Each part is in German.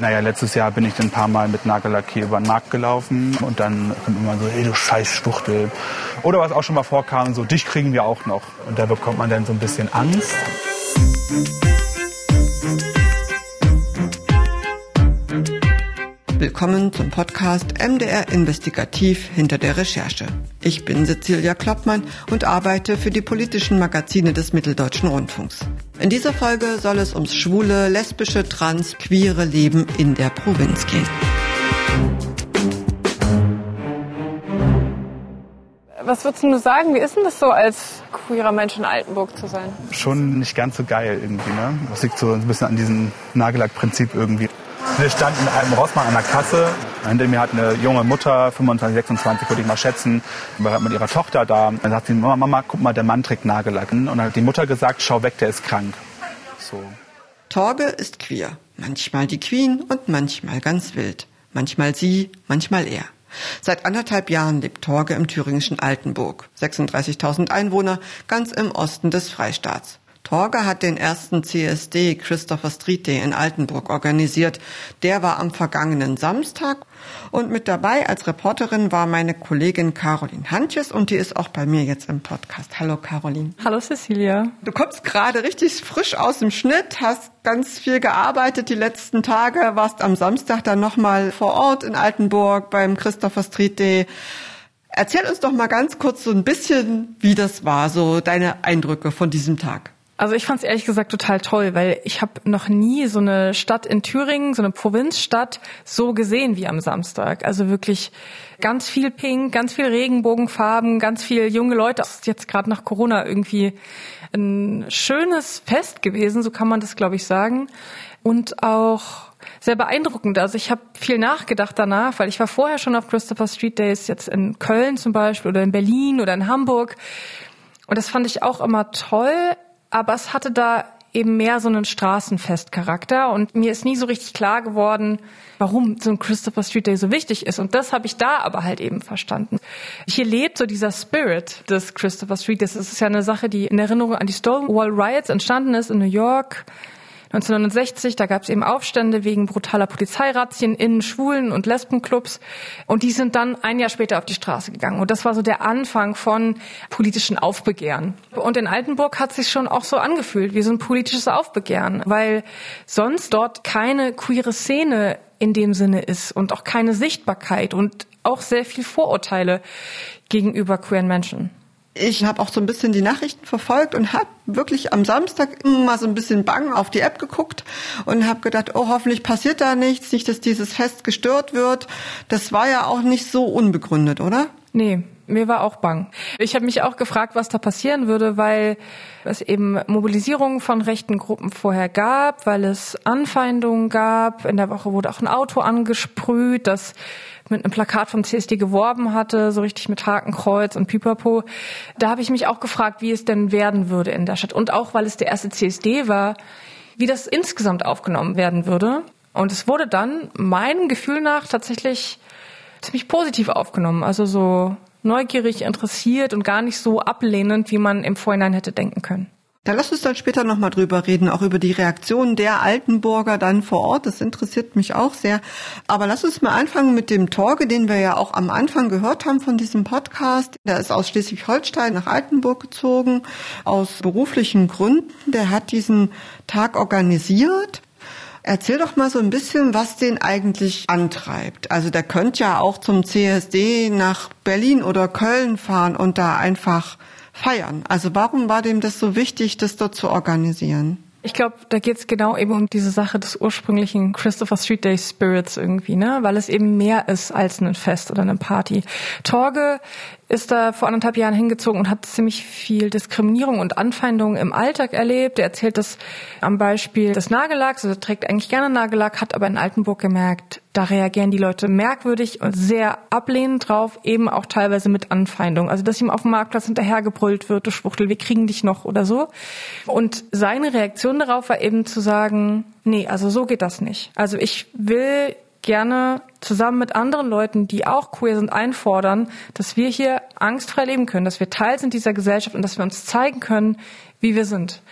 Naja, letztes Jahr bin ich dann ein paar Mal mit Nagellack hier über den Markt gelaufen und dann kommt immer so, ey du scheiß Schwuchtel. Oder was auch schon mal vorkam, so dich kriegen wir auch noch. Und da bekommt man dann so ein bisschen Angst. Willkommen zum Podcast MDR Investigativ hinter der Recherche. Ich bin Cecilia Kloppmann und arbeite für die politischen Magazine des Mitteldeutschen Rundfunks. In dieser Folge soll es ums schwule, lesbische, trans, queere Leben in der Provinz gehen. Was würdest du sagen, wie ist denn das so, als queerer Mensch in Altenburg zu sein? Schon nicht ganz so geil irgendwie, ne? Das liegt so ein bisschen an diesem Nagellack-Prinzip irgendwie. Wir standen in einem Rossmann an der Kasse. Hinter mir hat eine junge Mutter, 25, 26 würde ich mal schätzen, war mit ihrer Tochter da. Dann sagt sie, Mama, Mama, guck mal, der Mann trägt Nagellack. Und dann hat die Mutter gesagt, schau weg, der ist krank. So. Torge ist queer. Manchmal die Queen und manchmal ganz wild. Manchmal sie, manchmal er. Seit anderthalb Jahren lebt Torge im thüringischen Altenburg. 36.000 Einwohner, ganz im Osten des Freistaats. Torge hat den ersten CSD Christopher Street Day in Altenburg organisiert. Der war am vergangenen Samstag und mit dabei als Reporterin war meine Kollegin Caroline Hantjes und die ist auch bei mir jetzt im Podcast. Hallo Caroline. Hallo Cecilia. Du kommst gerade richtig frisch aus dem Schnitt, hast ganz viel gearbeitet die letzten Tage, warst am Samstag dann nochmal vor Ort in Altenburg beim Christopher Street Day. Erzähl uns doch mal ganz kurz so ein bisschen, wie das war, so deine Eindrücke von diesem Tag. Also ich fand es ehrlich gesagt total toll, weil ich habe noch nie so eine Stadt in Thüringen, so eine Provinzstadt so gesehen wie am Samstag. Also wirklich ganz viel Pink, ganz viel Regenbogenfarben, ganz viel junge Leute. Das ist jetzt gerade nach Corona irgendwie ein schönes Fest gewesen, so kann man das glaube ich sagen. Und auch sehr beeindruckend. Also ich habe viel nachgedacht danach, weil ich war vorher schon auf Christopher Street Days, jetzt in Köln zum Beispiel oder in Berlin oder in Hamburg. Und das fand ich auch immer toll aber es hatte da eben mehr so einen Straßenfestcharakter und mir ist nie so richtig klar geworden, warum so ein Christopher Street Day so wichtig ist. Und das habe ich da aber halt eben verstanden. Hier lebt so dieser Spirit des Christopher Street Days. Das ist ja eine Sache, die in Erinnerung an die Stonewall Riots entstanden ist in New York 1969, da gab es eben Aufstände wegen brutaler Polizeirazzien in Schwulen- und Lesbenclubs. Und die sind dann ein Jahr später auf die Straße gegangen. Und das war so der Anfang von politischen Aufbegehren. Und in Altenburg hat sich schon auch so angefühlt wie so ein politisches Aufbegehren, weil sonst dort keine queere Szene in dem Sinne ist und auch keine Sichtbarkeit und auch sehr viel Vorurteile gegenüber queeren Menschen. Ich habe auch so ein bisschen die Nachrichten verfolgt und habe wirklich am Samstag mal so ein bisschen bang auf die App geguckt und habe gedacht, oh, hoffentlich passiert da nichts, nicht, dass dieses Fest gestört wird. Das war ja auch nicht so unbegründet, oder? Nee, mir war auch bang. Ich habe mich auch gefragt, was da passieren würde, weil es eben Mobilisierungen von rechten Gruppen vorher gab, weil es Anfeindungen gab. In der Woche wurde auch ein Auto angesprüht, das mit einem Plakat vom CSD geworben hatte, so richtig mit Hakenkreuz und Pipapo. Da habe ich mich auch gefragt, wie es denn werden würde in der Stadt. Und auch, weil es der erste CSD war, wie das insgesamt aufgenommen werden würde. Und es wurde dann meinem Gefühl nach tatsächlich ziemlich positiv aufgenommen. Also so neugierig, interessiert und gar nicht so ablehnend, wie man im Vorhinein hätte denken können. Da lass uns dann später nochmal drüber reden, auch über die Reaktionen der Altenburger dann vor Ort. Das interessiert mich auch sehr. Aber lass uns mal anfangen mit dem Torge, den wir ja auch am Anfang gehört haben von diesem Podcast. Der ist aus Schleswig-Holstein nach Altenburg gezogen, aus beruflichen Gründen. Der hat diesen Tag organisiert. Erzähl doch mal so ein bisschen, was den eigentlich antreibt. Also der könnte ja auch zum CSD nach Berlin oder Köln fahren und da einfach feiern. Also warum war dem das so wichtig, das dort zu organisieren? Ich glaube, da geht es genau eben um diese Sache des ursprünglichen Christopher Street Day Spirits irgendwie, ne? Weil es eben mehr ist als ein Fest oder eine Party. Torge ist da vor anderthalb Jahren hingezogen und hat ziemlich viel Diskriminierung und Anfeindungen im Alltag erlebt. Er erzählt das am Beispiel des Nagellacks. Also er trägt eigentlich gerne Nagellack, hat aber in Altenburg gemerkt, da reagieren die Leute merkwürdig und sehr ablehnend drauf, eben auch teilweise mit Anfeindung. Also dass ihm auf dem Marktplatz hinterhergebrüllt wird, du Schwuchtel, wir kriegen dich noch oder so. Und seine Reaktion darauf war eben zu sagen, nee, also so geht das nicht. Also ich will gerne zusammen mit anderen Leuten, die auch queer sind, einfordern, dass wir hier angstfrei leben können, dass wir Teil sind dieser Gesellschaft und dass wir uns zeigen können, wie wir sind.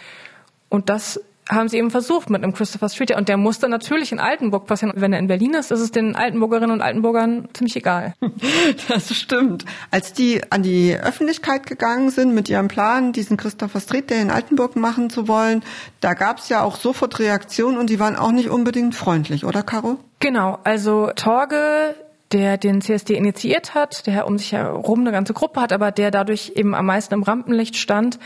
Und das haben sie eben versucht mit einem Christopher Street und der musste natürlich in Altenburg passieren. Wenn er in Berlin ist, ist es den Altenburgerinnen und Altenburgern ziemlich egal. Das stimmt. Als die an die Öffentlichkeit gegangen sind mit ihrem Plan, diesen Christopher Street, der in Altenburg machen zu wollen, da gab es ja auch sofort Reaktionen und die waren auch nicht unbedingt freundlich, oder Caro? Genau, also Torge der den CSD initiiert hat, der um sich herum eine ganze Gruppe hat, aber der dadurch eben am meisten im Rampenlicht stand,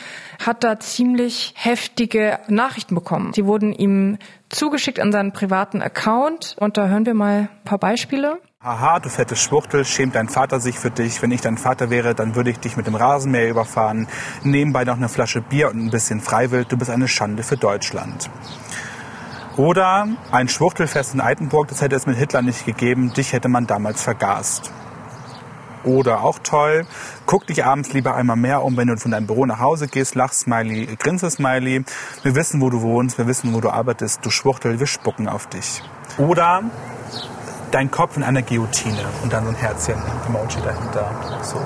hat da ziemlich heftige Nachrichten bekommen. Die wurden ihm zugeschickt an seinen privaten Account und da hören wir mal ein paar Beispiele. Haha, du fette Schwuchtel, schämt dein Vater sich für dich. Wenn ich dein Vater wäre, dann würde ich dich mit dem Rasenmäher überfahren. Nebenbei noch eine Flasche Bier und ein bisschen Freiwild. Du bist eine Schande für Deutschland. Oder ein Schwuchtelfest in Altenburg, das hätte es mit Hitler nicht gegeben, dich hätte man damals vergast. Oder auch toll, guck dich abends lieber einmal mehr um, wenn du von deinem Büro nach Hause gehst, lach Smiley, grinse Smiley. Wir wissen, wo du wohnst, wir wissen, wo du arbeitest, du Schwuchtel, wir spucken auf dich. Oder dein Kopf in einer Guillotine und dann so ein Herzchen, Emoji dahinter. So.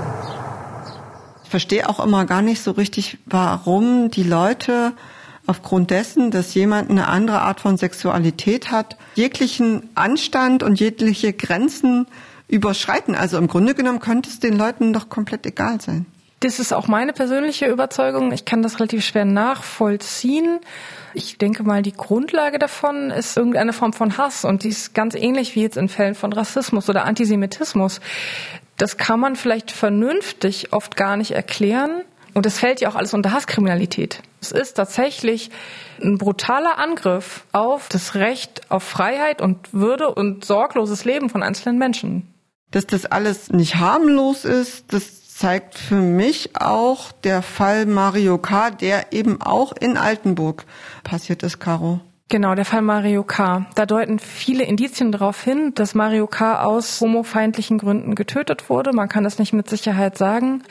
Ich verstehe auch immer gar nicht so richtig, warum die Leute aufgrund dessen, dass jemand eine andere Art von Sexualität hat, jeglichen Anstand und jegliche Grenzen überschreiten. Also im Grunde genommen könnte es den Leuten doch komplett egal sein. Das ist auch meine persönliche Überzeugung. Ich kann das relativ schwer nachvollziehen. Ich denke mal, die Grundlage davon ist irgendeine Form von Hass und die ist ganz ähnlich wie jetzt in Fällen von Rassismus oder Antisemitismus. Das kann man vielleicht vernünftig oft gar nicht erklären. Und es fällt ja auch alles unter Hasskriminalität. Es ist tatsächlich ein brutaler Angriff auf das Recht auf Freiheit und Würde und sorgloses Leben von einzelnen Menschen. Dass das alles nicht harmlos ist, das zeigt für mich auch der Fall Mario K., der eben auch in Altenburg passiert ist, Caro. Genau, der Fall Mario K. Da deuten viele Indizien darauf hin, dass Mario K. aus homofeindlichen Gründen getötet wurde. Man kann das nicht mit Sicherheit sagen.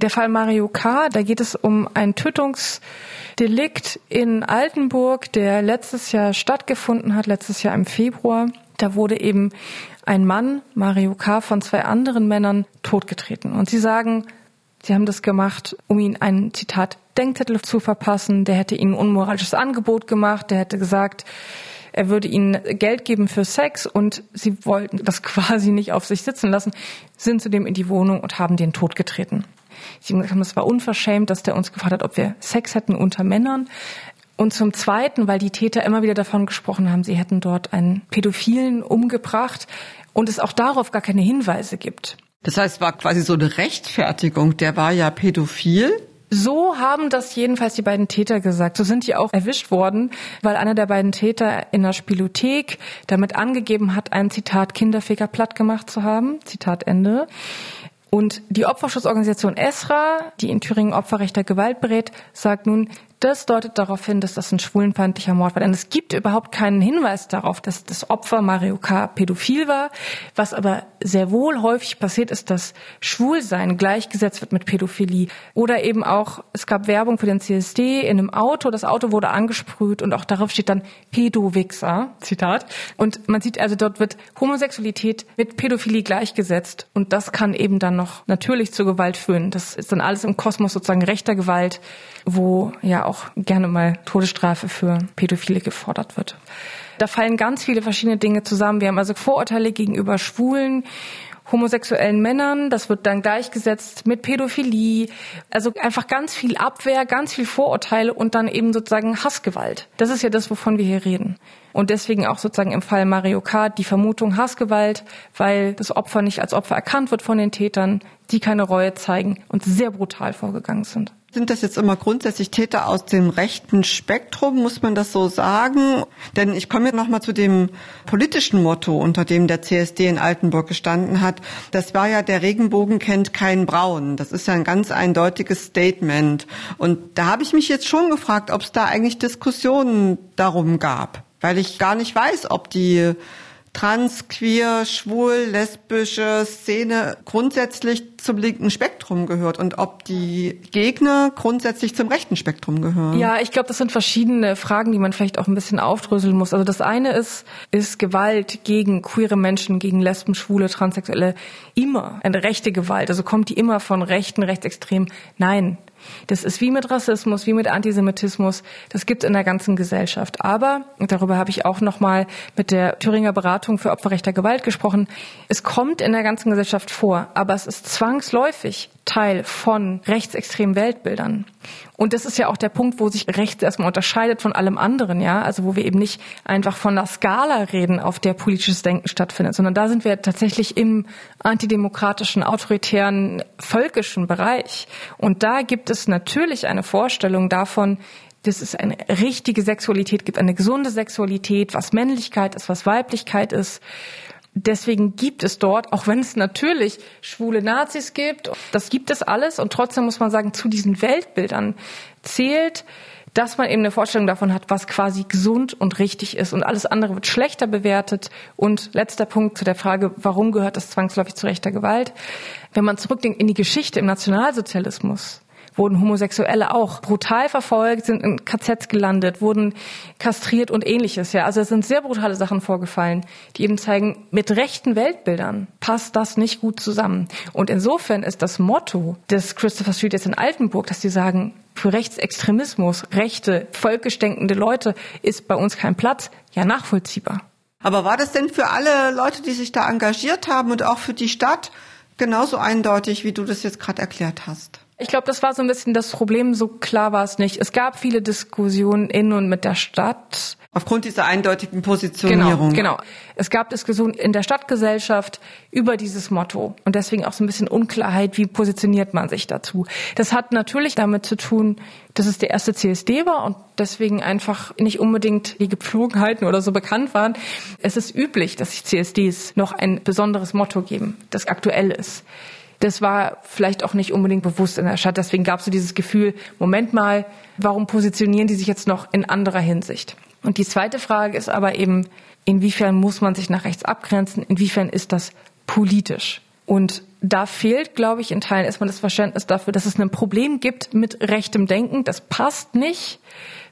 Der Fall Mario K., da geht es um ein Tötungsdelikt in Altenburg, der letztes Jahr stattgefunden hat, letztes Jahr im Februar. Da wurde eben ein Mann, Mario K., von zwei anderen Männern totgetreten. Und sie sagen, sie haben das gemacht, um ihn ein Zitat Denkzettel zu verpassen, der hätte ihnen ein unmoralisches Angebot gemacht, der hätte gesagt, er würde ihnen Geld geben für Sex und sie wollten das quasi nicht auf sich sitzen lassen, sind zudem in die Wohnung und haben den Tod getreten. Sie haben gesagt, es war unverschämt, dass der uns gefragt hat, ob wir Sex hätten unter Männern. Und zum Zweiten, weil die Täter immer wieder davon gesprochen haben, sie hätten dort einen Pädophilen umgebracht und es auch darauf gar keine Hinweise gibt. Das heißt, war quasi so eine Rechtfertigung. Der war ja pädophil so haben das jedenfalls die beiden Täter gesagt. So sind die auch erwischt worden, weil einer der beiden Täter in der Spielothek damit angegeben hat, ein Zitat Kinderficker platt gemacht zu haben. Zitat Ende. Und die Opferschutzorganisation ESRA, die in Thüringen Opferrecht der Gewalt berät, sagt nun, das deutet darauf hin, dass das ein schwulenfeindlicher Mord war. Denn es gibt überhaupt keinen Hinweis darauf, dass das Opfer Mario K. pädophil war. Was aber sehr wohl häufig passiert, ist, dass Schwulsein gleichgesetzt wird mit Pädophilie. Oder eben auch, es gab Werbung für den CSD in einem Auto. Das Auto wurde angesprüht und auch darauf steht dann Pädowichser. Zitat. Und man sieht also, dort wird Homosexualität mit Pädophilie gleichgesetzt. Und das kann eben dann noch natürlich zur Gewalt führen. Das ist dann alles im Kosmos sozusagen rechter Gewalt, wo ja auch gerne mal Todesstrafe für Pädophile gefordert wird. Da fallen ganz viele verschiedene Dinge zusammen. Wir haben also Vorurteile gegenüber Schwulen, homosexuellen Männern, das wird dann gleichgesetzt mit Pädophilie, also einfach ganz viel Abwehr, ganz viel Vorurteile und dann eben sozusagen Hassgewalt. Das ist ja das, wovon wir hier reden. Und deswegen auch sozusagen im Fall Mario Kart die Vermutung Hassgewalt, weil das Opfer nicht als Opfer erkannt wird von den Tätern, die keine Reue zeigen und sehr brutal vorgegangen sind. Sind das jetzt immer grundsätzlich Täter aus dem rechten Spektrum, muss man das so sagen? Denn ich komme jetzt nochmal zu dem politischen Motto, unter dem der CSD in Altenburg gestanden hat. Das war ja, der Regenbogen kennt keinen Braun. Das ist ja ein ganz eindeutiges Statement. Und da habe ich mich jetzt schon gefragt, ob es da eigentlich Diskussionen darum gab. Weil ich gar nicht weiß, ob die trans, queer, schwul, lesbische Szene grundsätzlich zum linken Spektrum gehört und ob die Gegner grundsätzlich zum rechten Spektrum gehören. Ja, ich glaube, das sind verschiedene Fragen, die man vielleicht auch ein bisschen aufdröseln muss. Also das eine ist, ist Gewalt gegen queere Menschen, gegen Lesben, Schwule, Transsexuelle immer eine rechte Gewalt? Also kommt die immer von Rechten, Rechtsextremen? Nein. Das ist wie mit Rassismus, wie mit Antisemitismus. Das gibt es in der ganzen Gesellschaft. Aber, darüber habe ich auch nochmal mit der Thüringer Beratung für opferrechter Gewalt gesprochen, es kommt in der ganzen Gesellschaft vor, aber es ist zwangsläufig Teil von rechtsextremen Weltbildern. Und das ist ja auch der Punkt, wo sich rechts erstmal unterscheidet von allem anderen, ja. Also wo wir eben nicht einfach von einer Skala reden, auf der politisches Denken stattfindet, sondern da sind wir tatsächlich im antidemokratischen, autoritären, völkischen Bereich. Und da gibt es natürlich eine Vorstellung davon, dass es eine richtige Sexualität gibt, eine gesunde Sexualität, was Männlichkeit ist, was Weiblichkeit ist deswegen gibt es dort, auch wenn es natürlich schwule Nazis gibt, das gibt es alles und trotzdem muss man sagen, zu diesen Weltbildern zählt, dass man eben eine Vorstellung davon hat, was quasi gesund und richtig ist und alles andere wird schlechter bewertet. Und letzter Punkt zu der Frage, warum gehört das zwangsläufig zu rechter Gewalt? Wenn man zurückdenkt in die Geschichte im Nationalsozialismus, wurden Homosexuelle auch brutal verfolgt, sind in KZs gelandet, wurden kastriert und ähnliches. Ja, also es sind sehr brutale Sachen vorgefallen, die eben zeigen, mit rechten Weltbildern passt das nicht gut zusammen. Und insofern ist das Motto des Christopher Street jetzt in Altenburg, dass sie sagen, für Rechtsextremismus, rechte, völkisch denkende Leute ist bei uns kein Platz, ja nachvollziehbar. Aber war das denn für alle Leute, die sich da engagiert haben und auch für die Stadt genauso eindeutig, wie du das jetzt gerade erklärt hast? Ich glaube, das war so ein bisschen das Problem. So klar war es nicht. Es gab viele Diskussionen in und mit der Stadt. Aufgrund dieser eindeutigen Positionierung. Genau, genau. Es gab Diskussionen in der Stadtgesellschaft über dieses Motto und deswegen auch so ein bisschen Unklarheit, wie positioniert man sich dazu. Das hat natürlich damit zu tun, dass es der erste CSD war und deswegen einfach nicht unbedingt die Gepflogenheiten oder so bekannt waren. Es ist üblich, dass sich CSDs noch ein besonderes Motto geben, das aktuell ist das war vielleicht auch nicht unbedingt bewusst in der Stadt. Deswegen gab es so dieses Gefühl, Moment mal, warum positionieren die sich jetzt noch in anderer Hinsicht? Und die zweite Frage ist aber eben, inwiefern muss man sich nach rechts abgrenzen? Inwiefern ist das politisch? Und da fehlt, glaube ich, in Teilen erstmal das Verständnis dafür, dass es ein Problem gibt mit rechtem Denken. Das passt nicht.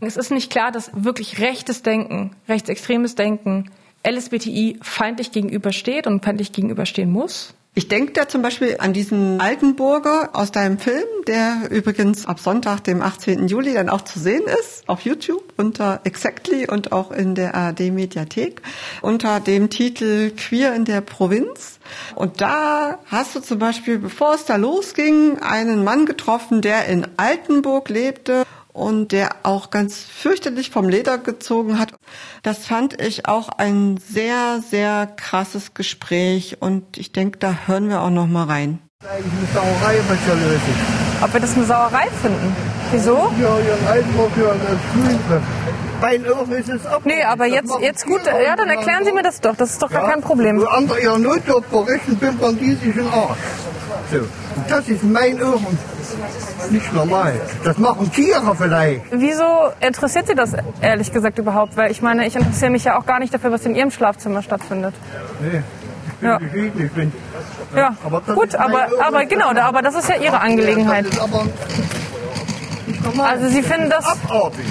Es ist nicht klar, dass wirklich rechtes Denken, rechtsextremes Denken LSBTI feindlich gegenübersteht und feindlich gegenüberstehen muss. Ich denke da zum Beispiel an diesen Altenburger aus deinem Film, der übrigens ab Sonntag, dem 18. Juli, dann auch zu sehen ist, auf YouTube unter Exactly und auch in der ARD Mediathek unter dem Titel Queer in der Provinz. Und da hast du zum Beispiel, bevor es da losging, einen Mann getroffen, der in Altenburg lebte und der auch ganz fürchterlich vom Leder gezogen hat. Das fand ich auch ein sehr, sehr krasses Gespräch und ich denke, da hören wir auch noch mal rein. Eigentlich eine Sauerei, was ja lösen. Ob wir das eine Sauerei finden? Wieso? Ja, ja, Altenburg, ja, das Bei Ohren ist es ab. Nee, aber jetzt, jetzt gut, ja, dann erklären Sie mir das doch. Das ist doch ja, gar kein Problem. Wo andere ihren Notjob verrichten, pimpern die sich in Arsch. So. Das ist mein Ohren nicht normal. Das machen Tiere vielleicht. Wieso interessiert Sie das ehrlich gesagt überhaupt? Weil ich meine, ich interessiere mich ja auch gar nicht dafür, was in Ihrem Schlafzimmer stattfindet. Nee, ich bin ja. geschieden. Ich bin, ja, ja aber gut, aber, aber genau, aber das ist ja Ihre Angelegenheit. Also Sie finden das... Abartig.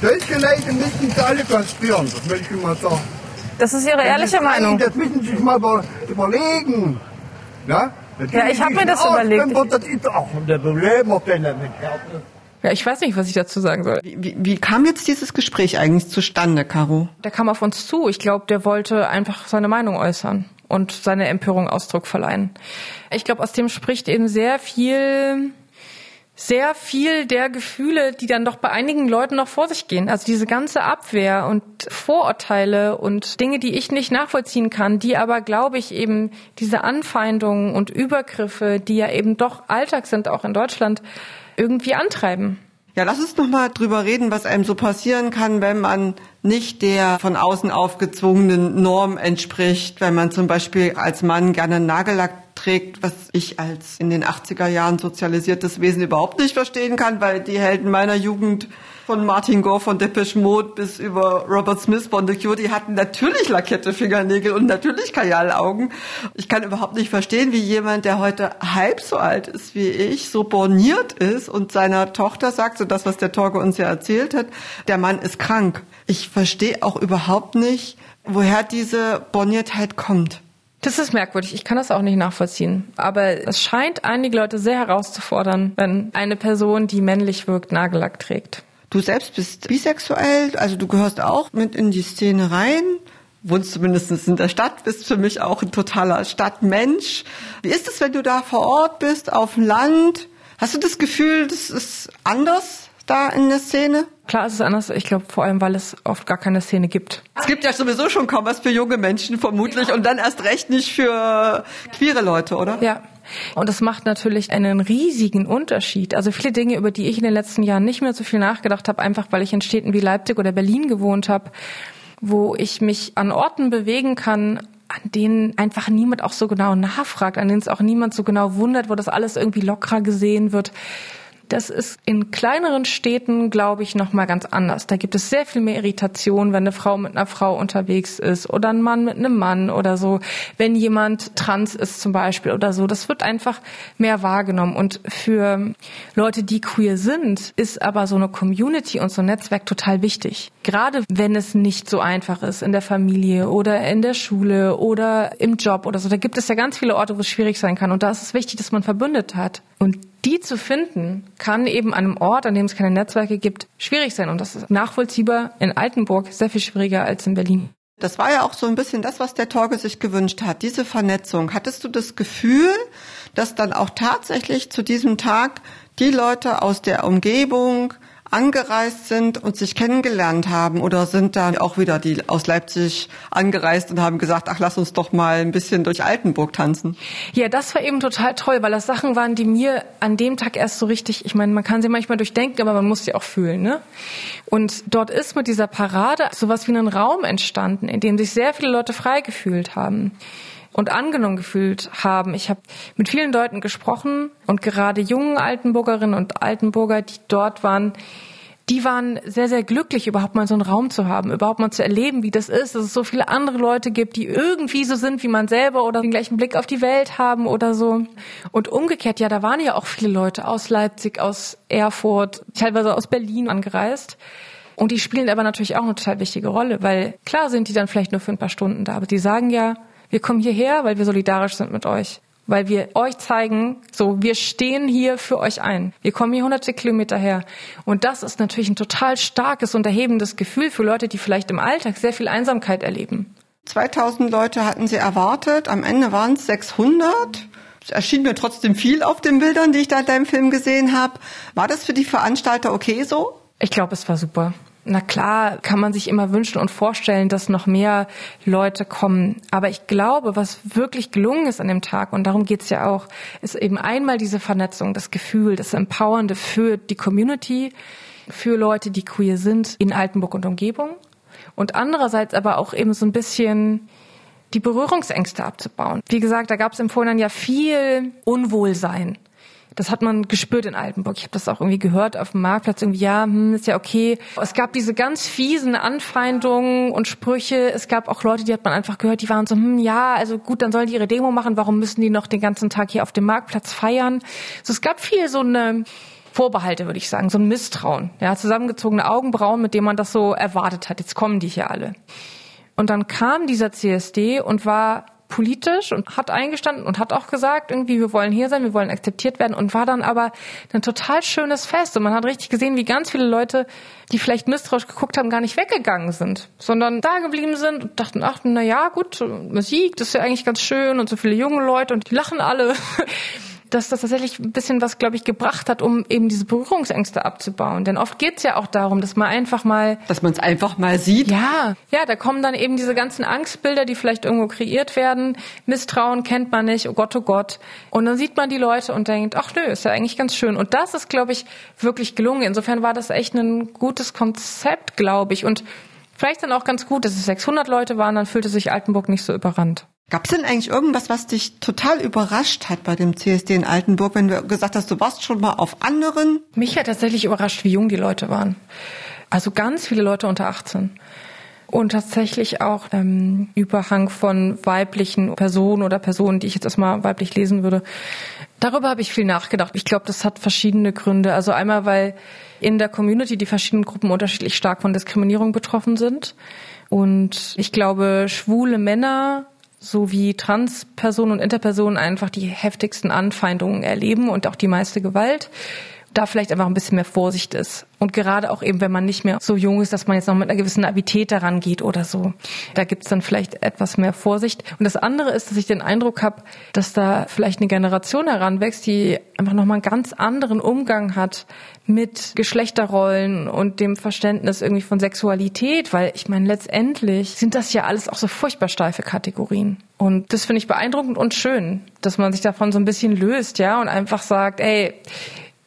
Solche Leute müssen sie alle kastrieren, das will ich mal sagen. Das ist Ihre ehrliche das Meinung? Das müssen Sie sich mal überlegen. Ja? Ja, ich habe mir das überlegt. Ja, ich weiß nicht, was ich dazu sagen soll. Wie, wie, wie kam jetzt dieses Gespräch eigentlich zustande, Caro? Der kam auf uns zu. Ich glaube, der wollte einfach seine Meinung äußern und seine Empörung Ausdruck verleihen. Ich glaube, aus dem spricht eben sehr viel sehr viel der Gefühle, die dann doch bei einigen Leuten noch vor sich gehen. Also diese ganze Abwehr und Vorurteile und Dinge, die ich nicht nachvollziehen kann, die aber, glaube ich, eben diese Anfeindungen und Übergriffe, die ja eben doch Alltag sind, auch in Deutschland, irgendwie antreiben. Ja, lass uns noch mal drüber reden, was einem so passieren kann, wenn man nicht der von außen aufgezwungenen Norm entspricht, wenn man zum Beispiel als Mann gerne Nagellack trägt, was ich als in den 80er Jahren sozialisiertes Wesen überhaupt nicht verstehen kann, weil die Helden meiner Jugend von Martin Gore von Depeche Mode bis über Robert Smith von The Cure, die hatten natürlich lackierte Fingernägel und natürlich Kajalaugen. Ich kann überhaupt nicht verstehen, wie jemand, der heute halb so alt ist wie ich, so borniert ist und seiner Tochter sagt, so das, was der Torge uns ja erzählt hat, der Mann ist krank. Ich verstehe auch überhaupt nicht, woher diese Borniertheit kommt. Das ist merkwürdig. Ich kann das auch nicht nachvollziehen. Aber es scheint einige Leute sehr herauszufordern, wenn eine Person, die männlich wirkt, Nagellack trägt. Du selbst bist bisexuell, also du gehörst auch mit in die Szene rein wohnst zumindest in der Stadt, bist für mich auch ein totaler Stadtmensch. Wie ist es, wenn du da vor Ort bist, auf dem Land? Hast du das Gefühl, das ist anders da in der Szene? Klar ist es anders. Ich glaube vor allem, weil es oft gar keine Szene gibt. Es gibt ja sowieso schon kaum was für junge Menschen vermutlich und dann erst recht nicht für queere Leute, oder? Ja. Und das macht natürlich einen riesigen Unterschied. Also viele Dinge, über die ich in den letzten Jahren nicht mehr so viel nachgedacht habe, einfach weil ich in Städten wie Leipzig oder Berlin gewohnt habe, wo ich mich an Orten bewegen kann, an denen einfach niemand auch so genau nachfragt, an denen es auch niemand so genau wundert, wo das alles irgendwie lockerer gesehen wird. Das ist in kleineren Städten, glaube ich, noch mal ganz anders. Da gibt es sehr viel mehr Irritation, wenn eine Frau mit einer Frau unterwegs ist oder ein Mann mit einem Mann oder so. Wenn jemand trans ist zum Beispiel oder so, das wird einfach mehr wahrgenommen. Und für Leute, die queer sind, ist aber so eine Community und so ein Netzwerk total wichtig. Gerade wenn es nicht so einfach ist in der Familie oder in der Schule oder im Job oder so. Da gibt es ja ganz viele Orte, wo es schwierig sein kann. Und da ist es wichtig, dass man verbündet hat. Und die zu finden, kann eben an einem Ort, an dem es keine Netzwerke gibt, schwierig sein. Und das ist nachvollziehbar in Altenburg sehr viel schwieriger als in Berlin. Das war ja auch so ein bisschen das, was der Torge sich gewünscht hat, diese Vernetzung. Hattest du das Gefühl, dass dann auch tatsächlich zu diesem Tag die Leute aus der Umgebung angereist sind und sich kennengelernt haben oder sind dann auch wieder die aus Leipzig angereist und haben gesagt, ach, lass uns doch mal ein bisschen durch Altenburg tanzen. Ja, das war eben total toll, weil das Sachen waren, die mir an dem Tag erst so richtig, ich meine, man kann sie manchmal durchdenken, aber man muss sie auch fühlen, ne? Und dort ist mit dieser Parade sowas wie ein Raum entstanden, in dem sich sehr viele Leute frei gefühlt haben und angenommen gefühlt haben. Ich habe mit vielen Leuten gesprochen und gerade jungen Altenburgerinnen und Altenburger, die dort waren, die waren sehr, sehr glücklich, überhaupt mal so einen Raum zu haben, überhaupt mal zu erleben, wie das ist, dass es so viele andere Leute gibt, die irgendwie so sind wie man selber oder den gleichen Blick auf die Welt haben oder so. Und umgekehrt, ja, da waren ja auch viele Leute aus Leipzig, aus Erfurt, teilweise aus Berlin angereist. Und die spielen aber natürlich auch eine total wichtige Rolle, weil klar sind die dann vielleicht nur für ein paar Stunden da, aber die sagen ja, wir kommen hierher, weil wir solidarisch sind mit euch. Weil wir euch zeigen, so, wir stehen hier für euch ein. Wir kommen hier hunderte Kilometer her. Und das ist natürlich ein total starkes und erhebendes Gefühl für Leute, die vielleicht im Alltag sehr viel Einsamkeit erleben. 2000 Leute hatten sie erwartet. Am Ende waren es 600. Es erschien mir trotzdem viel auf den Bildern, die ich da in deinem Film gesehen habe. War das für die Veranstalter okay so? Ich glaube, es war super. Na klar, kann man sich immer wünschen und vorstellen, dass noch mehr Leute kommen. Aber ich glaube, was wirklich gelungen ist an dem Tag, und darum geht's ja auch, ist eben einmal diese Vernetzung, das Gefühl, das Empowernde für die Community, für Leute, die queer sind in Altenburg und Umgebung. Und andererseits aber auch eben so ein bisschen die Berührungsängste abzubauen. Wie gesagt, da gab es im Vorhinein ja viel Unwohlsein das hat man gespürt in Altenburg. Ich habe das auch irgendwie gehört auf dem Marktplatz. Irgendwie, ja, hm, ist ja okay. Es gab diese ganz fiesen Anfeindungen und Sprüche. Es gab auch Leute, die hat man einfach gehört, die waren so, hm, ja, also gut, dann sollen die ihre Demo machen. Warum müssen die noch den ganzen Tag hier auf dem Marktplatz feiern? Also es gab viel so eine Vorbehalte, würde ich sagen, so ein Misstrauen. Ja, zusammengezogene Augenbrauen, mit dem man das so erwartet hat. Jetzt kommen die hier alle. Und dann kam dieser CSD und war politisch und hat eingestanden und hat auch gesagt, irgendwie, wir wollen hier sein, wir wollen akzeptiert werden und war dann aber ein total schönes Fest. Und man hat richtig gesehen, wie ganz viele Leute, die vielleicht misstrauisch geguckt haben, gar nicht weggegangen sind, sondern da geblieben sind und dachten, ach, na ja, gut, Musik, das ist ja eigentlich ganz schön und so viele junge Leute und die lachen alle. dass das tatsächlich ein bisschen was, glaube ich, gebracht hat, um eben diese Berührungsängste abzubauen. Denn oft geht's ja auch darum, dass man einfach mal... Dass man es einfach mal sieht. Ja, ja, da kommen dann eben diese ganzen Angstbilder, die vielleicht irgendwo kreiert werden. Misstrauen kennt man nicht, oh Gott, oh Gott. Und dann sieht man die Leute und denkt, ach nö, ist ja eigentlich ganz schön. Und das ist, glaube ich, wirklich gelungen. Insofern war das echt ein gutes Konzept, glaube ich. Und vielleicht dann auch ganz gut, dass es 600 Leute waren, dann fühlte sich Altenburg nicht so überrannt. Gab es denn eigentlich irgendwas, was dich total überrascht hat bei dem CSD in Altenburg, wenn du gesagt hast, du warst schon mal auf anderen? Mich hat tatsächlich überrascht, wie jung die Leute waren. Also ganz viele Leute unter 18. Und tatsächlich auch ähm, Überhang von weiblichen Personen oder Personen, die ich jetzt erstmal weiblich lesen würde. Darüber habe ich viel nachgedacht. Ich glaube, das hat verschiedene Gründe. Also einmal, weil in der Community die verschiedenen Gruppen unterschiedlich stark von Diskriminierung betroffen sind. Und ich glaube, schwule Männer so wie Transpersonen und Interpersonen einfach die heftigsten Anfeindungen erleben und auch die meiste Gewalt da vielleicht einfach ein bisschen mehr Vorsicht ist. Und gerade auch eben, wenn man nicht mehr so jung ist, dass man jetzt noch mit einer gewissen Navität daran geht oder so. Da gibt's dann vielleicht etwas mehr Vorsicht. Und das andere ist, dass ich den Eindruck habe, dass da vielleicht eine Generation heranwächst, die einfach nochmal einen ganz anderen Umgang hat mit Geschlechterrollen und dem Verständnis irgendwie von Sexualität, weil ich meine, letztendlich sind das ja alles auch so furchtbar steife Kategorien. Und das finde ich beeindruckend und schön, dass man sich davon so ein bisschen löst, ja, und einfach sagt, ey,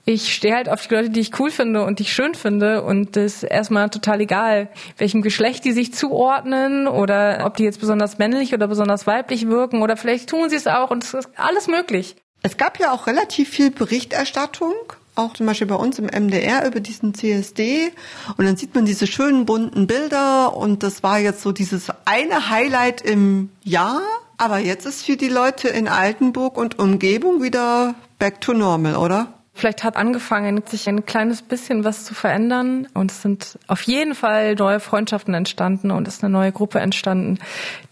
ich stehe halt auf die Leute, die ich cool finde und die ich schön finde. Und das ist erstmal total egal, welchem Geschlecht die sich zuordnen oder ob die jetzt besonders männlich oder besonders weiblich wirken. Oder vielleicht tun sie es auch und es ist alles möglich. Es gab ja auch relativ viel Berichterstattung, auch zum Beispiel bei uns im MDR über diesen CSD und dann sieht man diese schönen bunten Bilder. Und das war jetzt so dieses eine Highlight im Jahr, aber jetzt ist für die Leute in Altenburg und Umgebung wieder back to normal, oder? Vielleicht hat angefangen, sich ein kleines bisschen was zu verändern und es sind auf jeden Fall neue Freundschaften entstanden und es ist eine neue Gruppe entstanden,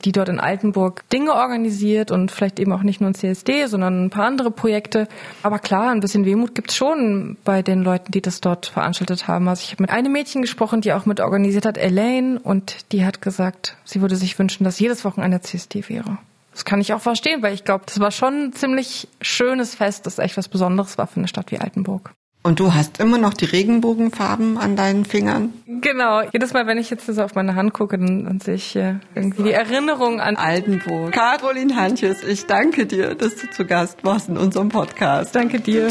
die dort in Altenburg Dinge organisiert und vielleicht eben auch nicht nur ein CSD, sondern ein paar andere Projekte. Aber klar, ein bisschen Wehmut gibt's schon bei den Leuten, die das dort veranstaltet haben. Also ich habe mit einem Mädchen gesprochen, die auch mit organisiert hat, Elaine, und die hat gesagt, sie würde sich wünschen, dass jedes Wochenende CSD wäre. Das kann ich auch verstehen, weil ich glaube, das war schon ein ziemlich schönes Fest, das echt was Besonderes war für eine Stadt wie Altenburg. Und du hast immer noch die Regenbogenfarben an deinen Fingern? Genau. Jedes Mal, wenn ich jetzt so auf meine Hand gucke, dann, dann sehe ich äh, irgendwie die Erinnerung an Altenburg. Caroline Hantjes, ich danke dir, dass du zu Gast warst in unserem Podcast. Danke dir.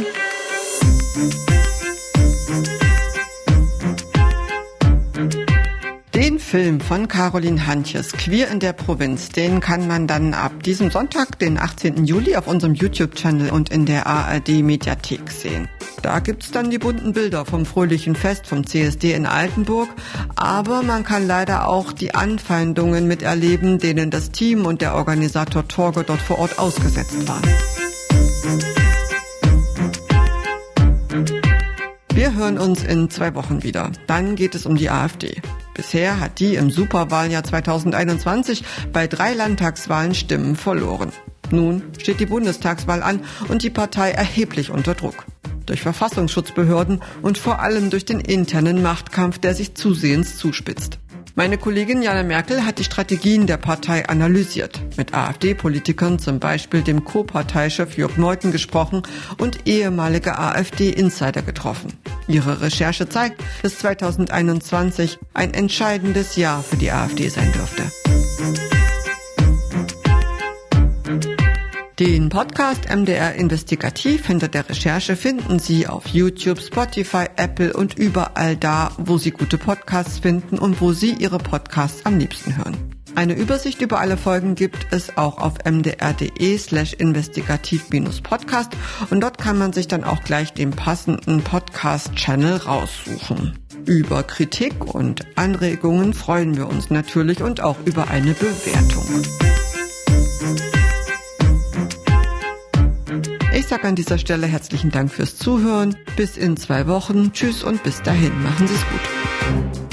Film von Caroline Hantjes, Queer in der Provinz, den kann man dann ab diesem Sonntag, den 18. Juli, auf unserem YouTube-Channel und in der ARD-Mediathek sehen. Da gibt's dann die bunten Bilder vom fröhlichen Fest vom CSD in Altenburg, aber man kann leider auch die Anfeindungen miterleben, denen das Team und der Organisator Torge dort vor Ort ausgesetzt waren. Wir hören uns in zwei Wochen wieder. Dann geht es um die AfD. Bisher hat die im Superwahljahr 2021 bei drei Landtagswahlen Stimmen verloren. Nun steht die Bundestagswahl an und die Partei erheblich unter Druck. Durch Verfassungsschutzbehörden und vor allem durch den internen Machtkampf, der sich zusehends zuspitzt. Meine Kollegin Jana Merkel hat die Strategien der Partei analysiert, mit AfD-Politikern, zum Beispiel dem Co-Parteichef Jörg Meuthen gesprochen und ehemalige AfD-Insider getroffen. Ihre Recherche zeigt, dass 2021 ein entscheidendes Jahr für die AfD sein dürfte. Den Podcast MDR Investigativ hinter der Recherche finden Sie auf YouTube, Spotify, Apple und überall da, wo Sie gute Podcasts finden und wo Sie Ihre Podcasts am liebsten hören. Eine Übersicht über alle Folgen gibt es auch auf mdr.de slash investigativ-podcast und dort kann man sich dann auch gleich den passenden Podcast-Channel raussuchen. Über Kritik und Anregungen freuen wir uns natürlich und auch über eine Bewertung. Sage an dieser Stelle herzlichen Dank fürs Zuhören. Bis in zwei Wochen. Tschüss und bis dahin. Machen Sie es gut.